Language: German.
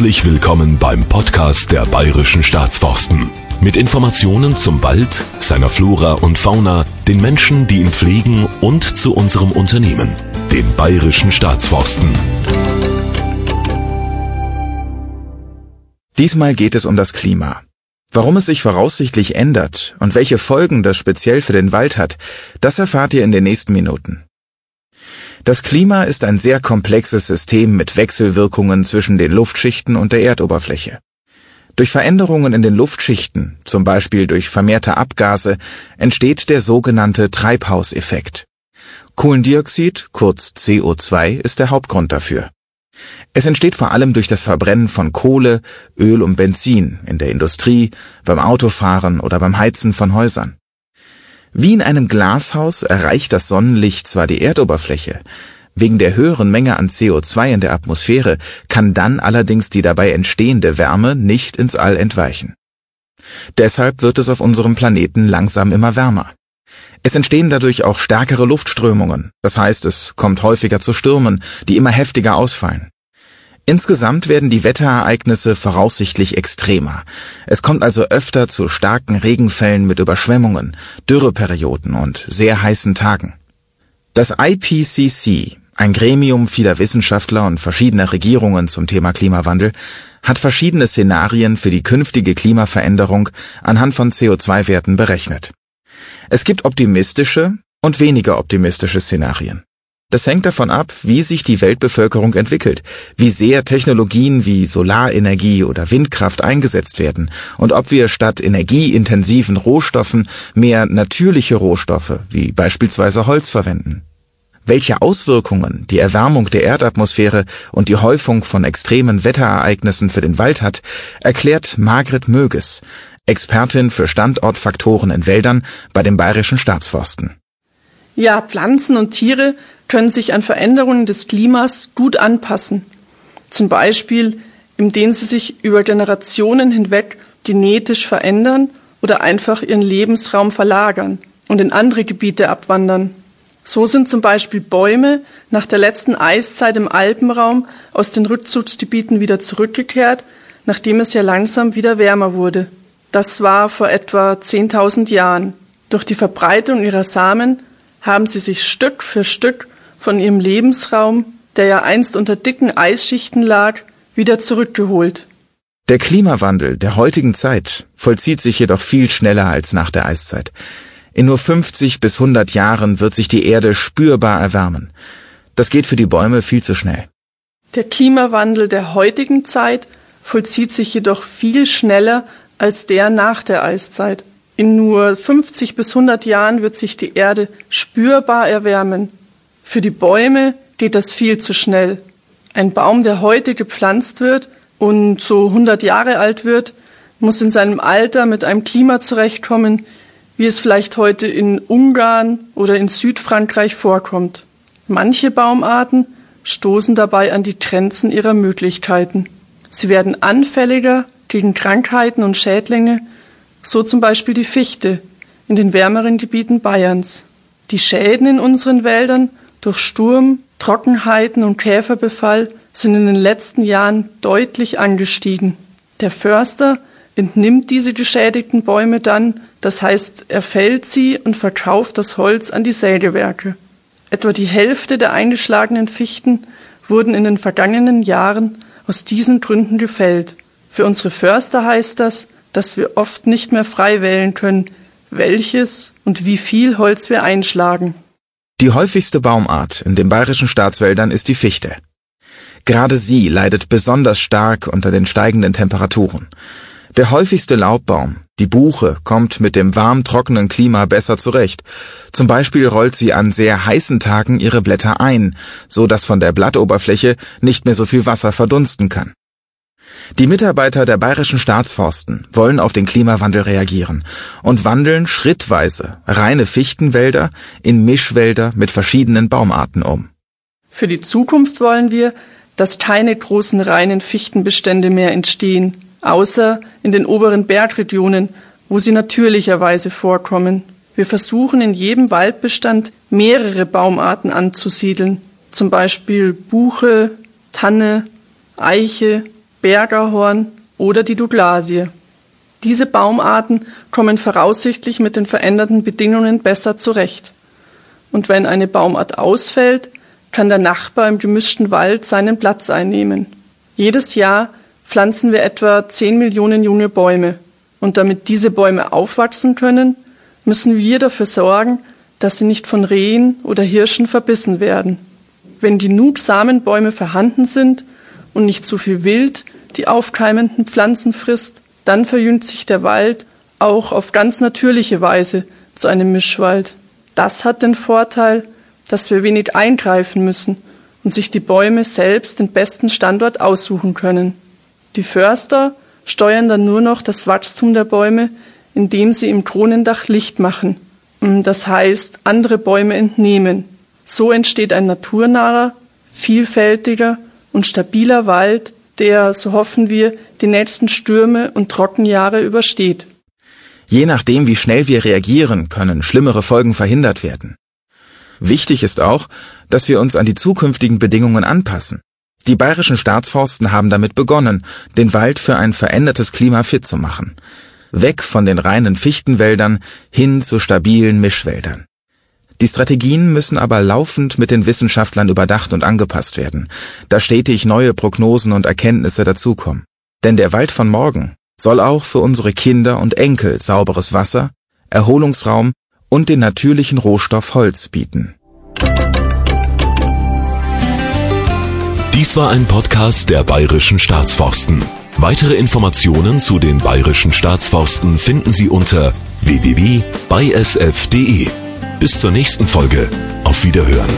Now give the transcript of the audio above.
Herzlich willkommen beim Podcast der Bayerischen Staatsforsten. Mit Informationen zum Wald, seiner Flora und Fauna, den Menschen, die ihn pflegen und zu unserem Unternehmen, den Bayerischen Staatsforsten. Diesmal geht es um das Klima. Warum es sich voraussichtlich ändert und welche Folgen das speziell für den Wald hat, das erfahrt ihr in den nächsten Minuten. Das Klima ist ein sehr komplexes System mit Wechselwirkungen zwischen den Luftschichten und der Erdoberfläche. Durch Veränderungen in den Luftschichten, zum Beispiel durch vermehrte Abgase, entsteht der sogenannte Treibhauseffekt. Kohlendioxid, kurz CO2, ist der Hauptgrund dafür. Es entsteht vor allem durch das Verbrennen von Kohle, Öl und Benzin in der Industrie, beim Autofahren oder beim Heizen von Häusern. Wie in einem Glashaus erreicht das Sonnenlicht zwar die Erdoberfläche, wegen der höheren Menge an CO2 in der Atmosphäre kann dann allerdings die dabei entstehende Wärme nicht ins All entweichen. Deshalb wird es auf unserem Planeten langsam immer wärmer. Es entstehen dadurch auch stärkere Luftströmungen, das heißt es kommt häufiger zu Stürmen, die immer heftiger ausfallen. Insgesamt werden die Wetterereignisse voraussichtlich extremer. Es kommt also öfter zu starken Regenfällen mit Überschwemmungen, Dürreperioden und sehr heißen Tagen. Das IPCC, ein Gremium vieler Wissenschaftler und verschiedener Regierungen zum Thema Klimawandel, hat verschiedene Szenarien für die künftige Klimaveränderung anhand von CO2-Werten berechnet. Es gibt optimistische und weniger optimistische Szenarien. Das hängt davon ab, wie sich die Weltbevölkerung entwickelt, wie sehr Technologien wie Solarenergie oder Windkraft eingesetzt werden und ob wir statt energieintensiven Rohstoffen mehr natürliche Rohstoffe wie beispielsweise Holz verwenden. Welche Auswirkungen die Erwärmung der Erdatmosphäre und die Häufung von extremen Wetterereignissen für den Wald hat, erklärt Margret Möges, Expertin für Standortfaktoren in Wäldern bei den Bayerischen Staatsforsten. Ja, Pflanzen und Tiere können sich an Veränderungen des Klimas gut anpassen. Zum Beispiel, indem sie sich über Generationen hinweg genetisch verändern oder einfach ihren Lebensraum verlagern und in andere Gebiete abwandern. So sind zum Beispiel Bäume nach der letzten Eiszeit im Alpenraum aus den Rückzugsgebieten wieder zurückgekehrt, nachdem es ja langsam wieder wärmer wurde. Das war vor etwa 10.000 Jahren. Durch die Verbreitung ihrer Samen haben sie sich Stück für Stück von ihrem Lebensraum, der ja einst unter dicken Eisschichten lag, wieder zurückgeholt. Der Klimawandel der heutigen Zeit vollzieht sich jedoch viel schneller als nach der Eiszeit. In nur 50 bis 100 Jahren wird sich die Erde spürbar erwärmen. Das geht für die Bäume viel zu schnell. Der Klimawandel der heutigen Zeit vollzieht sich jedoch viel schneller als der nach der Eiszeit. In nur 50 bis 100 Jahren wird sich die Erde spürbar erwärmen. Für die Bäume geht das viel zu schnell. Ein Baum, der heute gepflanzt wird und so 100 Jahre alt wird, muss in seinem Alter mit einem Klima zurechtkommen, wie es vielleicht heute in Ungarn oder in Südfrankreich vorkommt. Manche Baumarten stoßen dabei an die Grenzen ihrer Möglichkeiten. Sie werden anfälliger gegen Krankheiten und Schädlinge, so zum Beispiel die Fichte in den wärmeren Gebieten Bayerns. Die Schäden in unseren Wäldern durch Sturm, Trockenheiten und Käferbefall sind in den letzten Jahren deutlich angestiegen. Der Förster entnimmt diese geschädigten Bäume dann, das heißt, er fällt sie und verkauft das Holz an die Sägewerke. Etwa die Hälfte der eingeschlagenen Fichten wurden in den vergangenen Jahren aus diesen Gründen gefällt. Für unsere Förster heißt das, dass wir oft nicht mehr frei wählen können, welches und wie viel Holz wir einschlagen. Die häufigste Baumart in den bayerischen Staatswäldern ist die Fichte. Gerade sie leidet besonders stark unter den steigenden Temperaturen. Der häufigste Laubbaum, die Buche, kommt mit dem warm trockenen Klima besser zurecht. Zum Beispiel rollt sie an sehr heißen Tagen ihre Blätter ein, so dass von der Blattoberfläche nicht mehr so viel Wasser verdunsten kann. Die Mitarbeiter der bayerischen Staatsforsten wollen auf den Klimawandel reagieren und wandeln schrittweise reine Fichtenwälder in Mischwälder mit verschiedenen Baumarten um. Für die Zukunft wollen wir, dass keine großen reinen Fichtenbestände mehr entstehen, außer in den oberen Bergregionen, wo sie natürlicherweise vorkommen. Wir versuchen in jedem Waldbestand mehrere Baumarten anzusiedeln, zum Beispiel Buche, Tanne, Eiche, Bergerhorn oder die Douglasie. Diese Baumarten kommen voraussichtlich mit den veränderten Bedingungen besser zurecht. Und wenn eine Baumart ausfällt, kann der Nachbar im gemischten Wald seinen Platz einnehmen. Jedes Jahr pflanzen wir etwa 10 Millionen junge Bäume. Und damit diese Bäume aufwachsen können, müssen wir dafür sorgen, dass sie nicht von Rehen oder Hirschen verbissen werden. Wenn genug Samenbäume vorhanden sind und nicht zu viel Wild die aufkeimenden Pflanzen frisst, dann verjüngt sich der Wald auch auf ganz natürliche Weise zu einem Mischwald. Das hat den Vorteil, dass wir wenig eingreifen müssen und sich die Bäume selbst den besten Standort aussuchen können. Die Förster steuern dann nur noch das Wachstum der Bäume, indem sie im Kronendach Licht machen, das heißt andere Bäume entnehmen. So entsteht ein naturnaher, vielfältiger und stabiler Wald, der, so hoffen wir, die nächsten Stürme und Trockenjahre übersteht. Je nachdem, wie schnell wir reagieren, können schlimmere Folgen verhindert werden. Wichtig ist auch, dass wir uns an die zukünftigen Bedingungen anpassen. Die bayerischen Staatsforsten haben damit begonnen, den Wald für ein verändertes Klima fit zu machen. Weg von den reinen Fichtenwäldern hin zu stabilen Mischwäldern. Die Strategien müssen aber laufend mit den Wissenschaftlern überdacht und angepasst werden, da stetig neue Prognosen und Erkenntnisse dazukommen. Denn der Wald von morgen soll auch für unsere Kinder und Enkel sauberes Wasser, Erholungsraum und den natürlichen Rohstoff Holz bieten. Dies war ein Podcast der Bayerischen Staatsforsten. Weitere Informationen zu den Bayerischen Staatsforsten finden Sie unter www.bysf.de. Bis zur nächsten Folge. Auf Wiederhören.